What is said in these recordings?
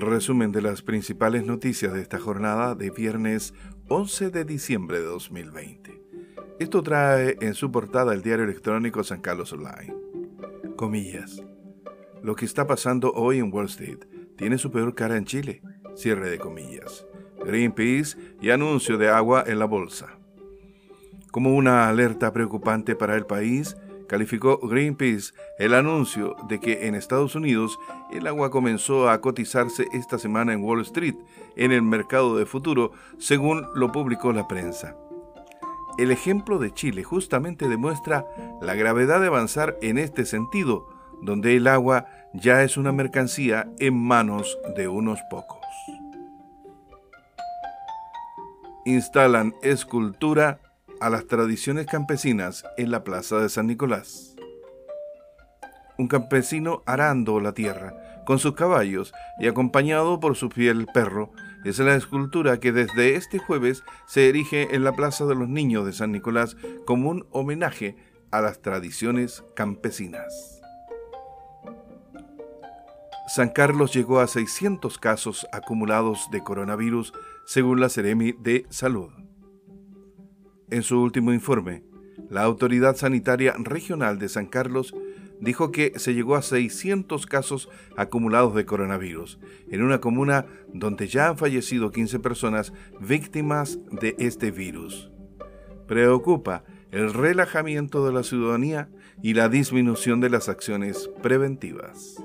Resumen de las principales noticias de esta jornada de viernes 11 de diciembre de 2020. Esto trae en su portada el diario electrónico San Carlos Online. Comillas. Lo que está pasando hoy en Wall Street tiene su peor cara en Chile. Cierre de comillas. Greenpeace y anuncio de agua en la bolsa. Como una alerta preocupante para el país, calificó Greenpeace el anuncio de que en Estados Unidos el agua comenzó a cotizarse esta semana en Wall Street, en el mercado de futuro, según lo publicó la prensa. El ejemplo de Chile justamente demuestra la gravedad de avanzar en este sentido, donde el agua ya es una mercancía en manos de unos pocos. Instalan escultura a las tradiciones campesinas en la plaza de San Nicolás. Un campesino arando la tierra con sus caballos y acompañado por su fiel perro es la escultura que desde este jueves se erige en la Plaza de los Niños de San Nicolás como un homenaje a las tradiciones campesinas. San Carlos llegó a 600 casos acumulados de coronavirus según la Ceremi de Salud. En su último informe, la Autoridad Sanitaria Regional de San Carlos dijo que se llegó a 600 casos acumulados de coronavirus, en una comuna donde ya han fallecido 15 personas víctimas de este virus. Preocupa el relajamiento de la ciudadanía y la disminución de las acciones preventivas.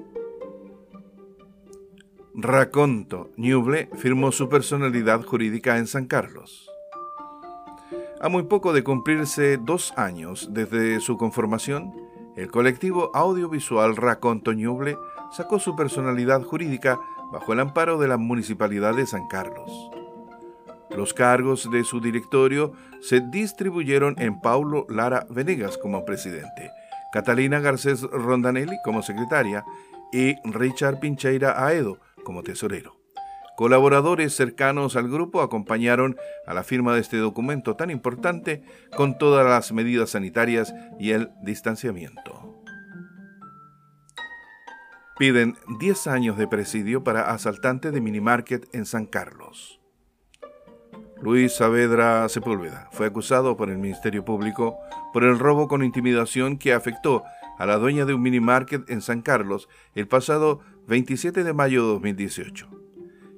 Raconto Ñuble firmó su personalidad jurídica en San Carlos. A muy poco de cumplirse dos años desde su conformación, el colectivo audiovisual Raconto Ñuble sacó su personalidad jurídica bajo el amparo de la Municipalidad de San Carlos. Los cargos de su directorio se distribuyeron en Paulo Lara Venegas como presidente, Catalina Garcés Rondanelli como secretaria y Richard Pincheira Aedo como tesorero. Colaboradores cercanos al grupo acompañaron a la firma de este documento tan importante con todas las medidas sanitarias y el distanciamiento. Piden 10 años de presidio para asaltante de minimarket en San Carlos. Luis Saavedra Sepúlveda fue acusado por el Ministerio Público por el robo con intimidación que afectó a la dueña de un minimarket en San Carlos el pasado 27 de mayo de 2018.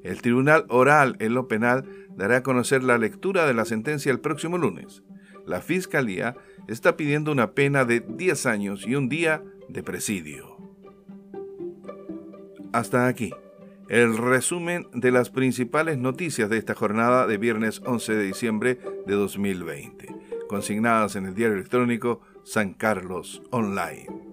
El Tribunal Oral en lo Penal dará a conocer la lectura de la sentencia el próximo lunes. La Fiscalía está pidiendo una pena de 10 años y un día de presidio. Hasta aquí el resumen de las principales noticias de esta jornada de viernes 11 de diciembre de 2020, consignadas en el diario electrónico San Carlos Online.